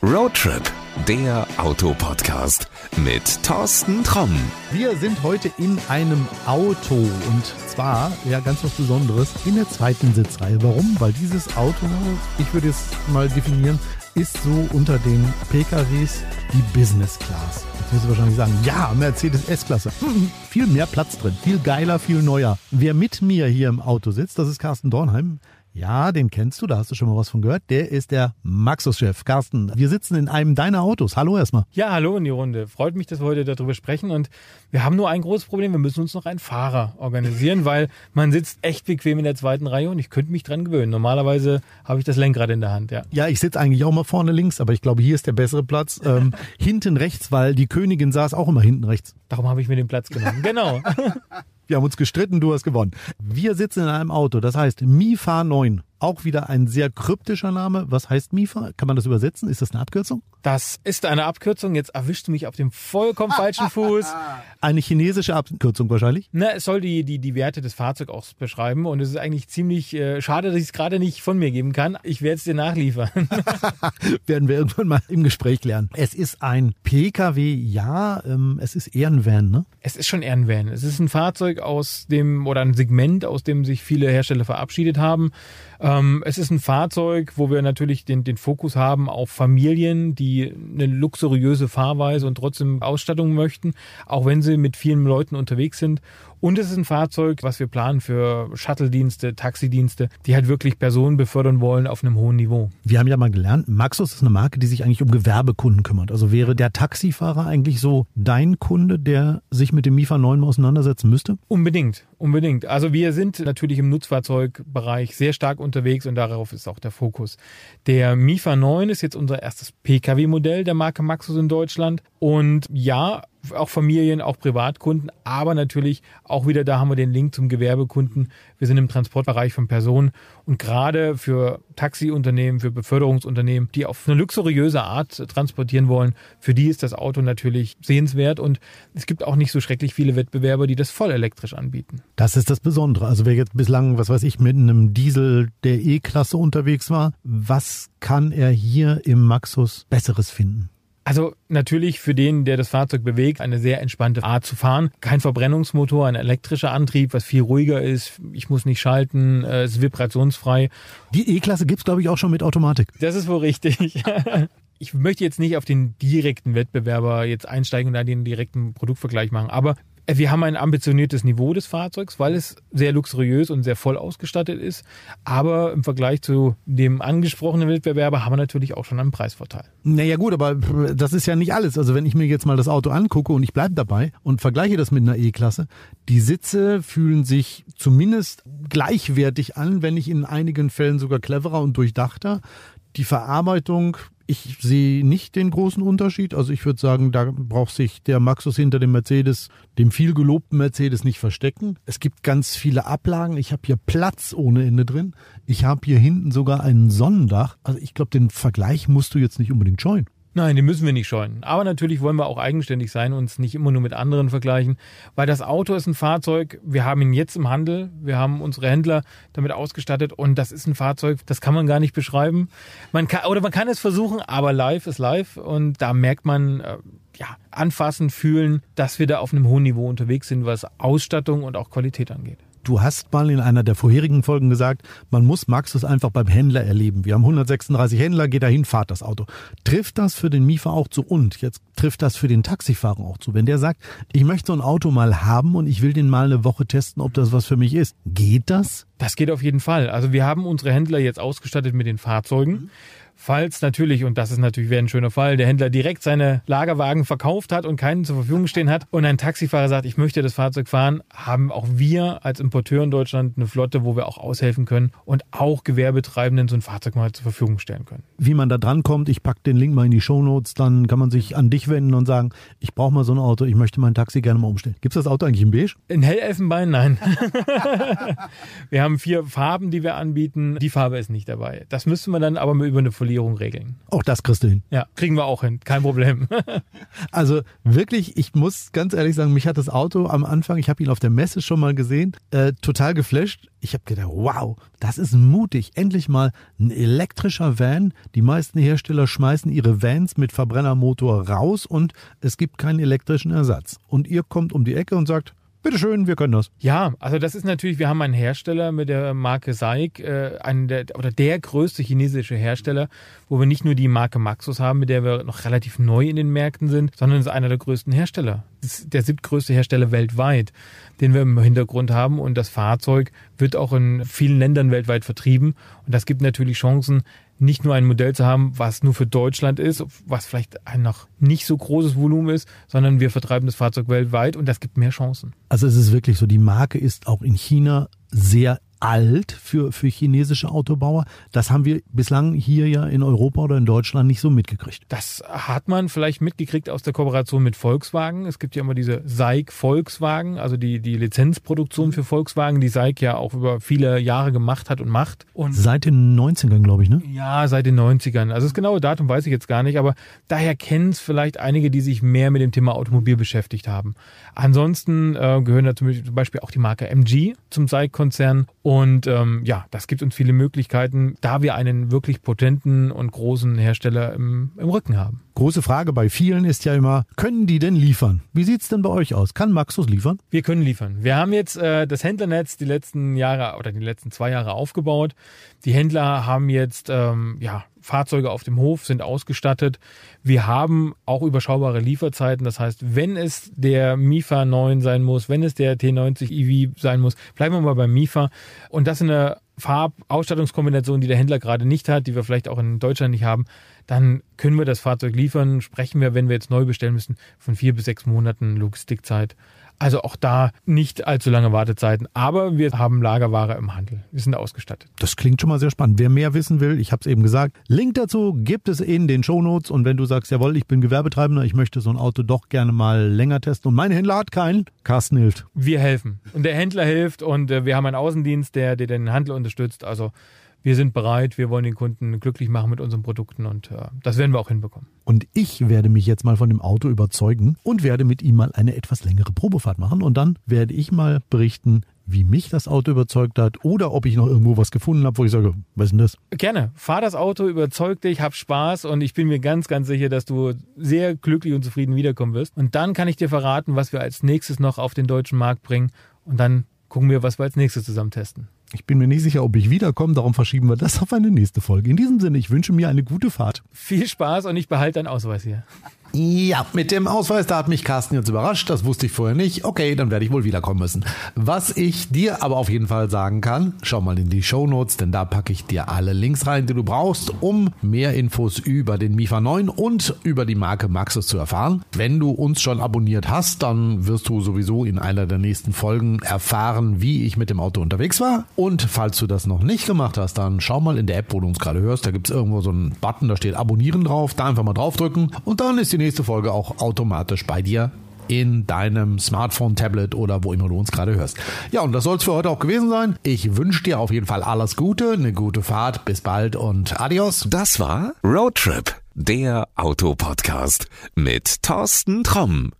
Roadtrip, der Autopodcast mit Thorsten Tromm. Wir sind heute in einem Auto und zwar, ja, ganz was Besonderes, in der zweiten Sitzreihe. Warum? Weil dieses Auto, ich würde es mal definieren, ist so unter den PKWs die Business Class. Jetzt wirst du wahrscheinlich sagen, ja, Mercedes S-Klasse. Hm, viel mehr Platz drin, viel geiler, viel neuer. Wer mit mir hier im Auto sitzt, das ist Carsten Dornheim. Ja, den kennst du, da hast du schon mal was von gehört. Der ist der Maxus-Chef. Carsten, wir sitzen in einem deiner Autos. Hallo erstmal. Ja, hallo in die Runde. Freut mich, dass wir heute darüber sprechen. Und wir haben nur ein großes Problem. Wir müssen uns noch einen Fahrer organisieren, weil man sitzt echt bequem in der zweiten Reihe und ich könnte mich dran gewöhnen. Normalerweise habe ich das Lenkrad in der Hand, ja. Ja, ich sitze eigentlich auch mal vorne links, aber ich glaube, hier ist der bessere Platz. Ähm, hinten rechts, weil die Königin saß auch immer hinten rechts. Darum habe ich mir den Platz genommen. Genau. Wir haben uns gestritten, du hast gewonnen. Wir sitzen in einem Auto, das heißt Mifa 9. Auch wieder ein sehr kryptischer Name. Was heißt MIFA? Kann man das übersetzen? Ist das eine Abkürzung? Das ist eine Abkürzung. Jetzt erwischst du mich auf dem vollkommen falschen Fuß. Eine chinesische Abkürzung wahrscheinlich? Na, es soll die, die, die Werte des Fahrzeugs auch beschreiben. Und es ist eigentlich ziemlich äh, schade, dass ich es gerade nicht von mir geben kann. Ich werde es dir nachliefern. Werden wir irgendwann mal im Gespräch lernen. Es ist ein PKW, ja, ähm, es ist eher ein Van, ne? Es ist schon eher ein Van. Es ist ein Fahrzeug aus dem, oder ein Segment, aus dem sich viele Hersteller verabschiedet haben. Ähm, es ist ein Fahrzeug, wo wir natürlich den, den Fokus haben auf Familien, die eine luxuriöse Fahrweise und trotzdem Ausstattung möchten, auch wenn sie mit vielen Leuten unterwegs sind. Und es ist ein Fahrzeug, was wir planen für Shuttle-Dienste, Taxidienste, die halt wirklich Personen befördern wollen auf einem hohen Niveau. Wir haben ja mal gelernt, Maxus ist eine Marke, die sich eigentlich um Gewerbekunden kümmert. Also wäre der Taxifahrer eigentlich so dein Kunde, der sich mit dem MIFA 9 auseinandersetzen müsste? Unbedingt, unbedingt. Also wir sind natürlich im Nutzfahrzeugbereich sehr stark unterwegs und darauf ist auch der Fokus. Der MIFA 9 ist jetzt unser erstes Pkw-Modell der Marke Maxus in Deutschland. Und ja, auch Familien, auch Privatkunden, aber natürlich auch wieder da haben wir den Link zum Gewerbekunden. Wir sind im Transportbereich von Personen und gerade für Taxiunternehmen, für Beförderungsunternehmen, die auf eine luxuriöse Art transportieren wollen, für die ist das Auto natürlich sehenswert und es gibt auch nicht so schrecklich viele Wettbewerber, die das voll elektrisch anbieten. Das ist das Besondere. Also wer jetzt bislang, was weiß ich, mit einem Diesel der E-Klasse unterwegs war, was kann er hier im Maxus Besseres finden? Also natürlich für den, der das Fahrzeug bewegt, eine sehr entspannte Art zu fahren. Kein Verbrennungsmotor, ein elektrischer Antrieb, was viel ruhiger ist. Ich muss nicht schalten, es ist vibrationsfrei. Die E-Klasse gibt's glaube ich, auch schon mit Automatik. Das ist wohl richtig. ich möchte jetzt nicht auf den direkten Wettbewerber jetzt einsteigen und da den direkten Produktvergleich machen, aber wir haben ein ambitioniertes Niveau des Fahrzeugs, weil es sehr luxuriös und sehr voll ausgestattet ist. Aber im Vergleich zu dem angesprochenen Wettbewerber haben wir natürlich auch schon einen Preisvorteil. Naja gut, aber das ist ja nicht alles. Also wenn ich mir jetzt mal das Auto angucke und ich bleibe dabei und vergleiche das mit einer E-Klasse, die Sitze fühlen sich zumindest gleichwertig an, wenn nicht in einigen Fällen sogar cleverer und durchdachter. Die Verarbeitung ich sehe nicht den großen Unterschied. Also ich würde sagen, da braucht sich der Maxus hinter dem Mercedes, dem viel gelobten Mercedes, nicht verstecken. Es gibt ganz viele Ablagen. Ich habe hier Platz ohne Ende drin. Ich habe hier hinten sogar ein Sonnendach. Also ich glaube, den Vergleich musst du jetzt nicht unbedingt scheuen. Nein, den müssen wir nicht scheuen. Aber natürlich wollen wir auch eigenständig sein und uns nicht immer nur mit anderen vergleichen, weil das Auto ist ein Fahrzeug, wir haben ihn jetzt im Handel, wir haben unsere Händler damit ausgestattet und das ist ein Fahrzeug, das kann man gar nicht beschreiben. Man kann, oder man kann es versuchen, aber live ist live und da merkt man, äh, ja, anfassen, fühlen, dass wir da auf einem hohen Niveau unterwegs sind, was Ausstattung und auch Qualität angeht. Du hast mal in einer der vorherigen Folgen gesagt, man muss Maxus einfach beim Händler erleben. Wir haben 136 Händler, geht dahin, fahrt das Auto. Trifft das für den Miefer auch zu und jetzt trifft das für den Taxifahrer auch zu. Wenn der sagt, ich möchte so ein Auto mal haben und ich will den mal eine Woche testen, ob das was für mich ist. Geht das? Das geht auf jeden Fall. Also wir haben unsere Händler jetzt ausgestattet mit den Fahrzeugen. Mhm. Falls natürlich, und das ist natürlich wäre ein schöner Fall, der Händler direkt seine Lagerwagen verkauft hat und keinen zur Verfügung stehen hat und ein Taxifahrer sagt, ich möchte das Fahrzeug fahren, haben auch wir als Importeur in Deutschland eine Flotte, wo wir auch aushelfen können und auch Gewerbetreibenden so ein Fahrzeug mal zur Verfügung stellen können. Wie man da dran kommt, ich packe den Link mal in die Shownotes, dann kann man sich an dich wenden und sagen, ich brauche mal so ein Auto, ich möchte mein Taxi gerne mal umstellen. Gibt es das Auto eigentlich in beige? In Hellelfenbein, nein. wir haben vier Farben, die wir anbieten. Die Farbe ist nicht dabei. Das müssten wir dann aber über eine Formulierung regeln. Auch das kriegst du hin. Ja, kriegen wir auch hin, kein Problem. Also wirklich, ich muss ganz ehrlich sagen, mich hat das Auto am Anfang, ich habe ihn auf der Messe schon mal gesehen, äh, total geflasht. Ich habe gedacht, wow, das ist mutig. Endlich mal ein elektrischer Van. Die meisten Hersteller schmeißen ihre Vans mit Verbrennermotor raus und es gibt keinen elektrischen Ersatz. Und ihr kommt um die Ecke und sagt, bitteschön, wir können das. Ja, also das ist natürlich, wir haben einen Hersteller mit der Marke SAIC, äh, einen der, oder der größte chinesische Hersteller, wo wir nicht nur die Marke Maxus haben, mit der wir noch relativ neu in den Märkten sind, sondern es ist einer der größten Hersteller. Das ist der siebtgrößte Hersteller weltweit, den wir im Hintergrund haben und das Fahrzeug wird auch in vielen Ländern weltweit vertrieben und das gibt natürlich Chancen, nicht nur ein Modell zu haben, was nur für Deutschland ist, was vielleicht ein noch nicht so großes Volumen ist, sondern wir vertreiben das Fahrzeug weltweit und das gibt mehr Chancen. Also es ist wirklich so, die Marke ist auch in China sehr alt für, für chinesische Autobauer. Das haben wir bislang hier ja in Europa oder in Deutschland nicht so mitgekriegt. Das hat man vielleicht mitgekriegt aus der Kooperation mit Volkswagen. Es gibt ja immer diese SAIC Volkswagen, also die, die Lizenzproduktion für Volkswagen, die SAIC ja auch über viele Jahre gemacht hat und macht. Und Seit den 90ern, glaube ich, ne? ja, seit den 90ern. Also das genaue Datum weiß ich jetzt gar nicht, aber daher kennen es vielleicht einige, die sich mehr mit dem Thema Automobil beschäftigt haben. Ansonsten äh, gehören da zum Beispiel auch die Marke MG zum SAIC-Konzern. Und ähm, ja, das gibt uns viele Möglichkeiten, da wir einen wirklich potenten und großen Hersteller im, im Rücken haben. Große Frage bei vielen ist ja immer, können die denn liefern? Wie sieht's denn bei euch aus? Kann Maxus liefern? Wir können liefern. Wir haben jetzt äh, das Händlernetz die letzten Jahre oder die letzten zwei Jahre aufgebaut. Die Händler haben jetzt ähm, ja Fahrzeuge auf dem Hof, sind ausgestattet. Wir haben auch überschaubare Lieferzeiten. Das heißt, wenn es der Mifa 9 sein muss, wenn es der T90 EV sein muss, bleiben wir mal beim Mifa. Und das in einer Farbausstattungskombination, die der Händler gerade nicht hat, die wir vielleicht auch in Deutschland nicht haben, dann können wir das Fahrzeug liefern. Sprechen wir, wenn wir jetzt neu bestellen müssen, von vier bis sechs Monaten Logistikzeit. Also auch da nicht allzu lange Wartezeiten, aber wir haben Lagerware im Handel. Wir sind ausgestattet. Das klingt schon mal sehr spannend. Wer mehr wissen will, ich habe es eben gesagt, Link dazu gibt es in den Shownotes. Und wenn du sagst, jawohl, ich bin Gewerbetreibender, ich möchte so ein Auto doch gerne mal länger testen und mein Händler hat keinen, Carsten hilft. Wir helfen. Und der Händler hilft und äh, wir haben einen Außendienst, der, der den Handel unterstützt. Also wir sind bereit, wir wollen den Kunden glücklich machen mit unseren Produkten und äh, das werden wir auch hinbekommen. Und ich werde mich jetzt mal von dem Auto überzeugen und werde mit ihm mal eine etwas längere Probefahrt machen. Und dann werde ich mal berichten, wie mich das Auto überzeugt hat oder ob ich noch irgendwo was gefunden habe, wo ich sage, was ist denn das? Gerne. Fahr das Auto, überzeug dich, hab Spaß und ich bin mir ganz, ganz sicher, dass du sehr glücklich und zufrieden wiederkommen wirst. Und dann kann ich dir verraten, was wir als nächstes noch auf den deutschen Markt bringen und dann gucken wir, was wir als nächstes zusammen testen. Ich bin mir nicht sicher, ob ich wiederkomme, darum verschieben wir das auf eine nächste Folge. In diesem Sinne, ich wünsche mir eine gute Fahrt. Viel Spaß und ich behalte deinen Ausweis hier. Ja, mit dem Ausweis, da hat mich Carsten jetzt überrascht. Das wusste ich vorher nicht. Okay, dann werde ich wohl wiederkommen müssen. Was ich dir aber auf jeden Fall sagen kann, schau mal in die Show Notes, denn da packe ich dir alle Links rein, die du brauchst, um mehr Infos über den Mifa 9 und über die Marke Maxus zu erfahren. Wenn du uns schon abonniert hast, dann wirst du sowieso in einer der nächsten Folgen erfahren, wie ich mit dem Auto unterwegs war. Und falls du das noch nicht gemacht hast, dann schau mal in der App, wo du uns gerade hörst. Da gibt es irgendwo so einen Button, da steht Abonnieren drauf. Da einfach mal draufdrücken und dann ist die nächste Folge auch automatisch bei dir in deinem Smartphone, Tablet oder wo immer du uns gerade hörst. Ja, und das soll es für heute auch gewesen sein. Ich wünsche dir auf jeden Fall alles Gute, eine gute Fahrt, bis bald und adios. Das war Roadtrip, der Autopodcast mit Thorsten Tromm.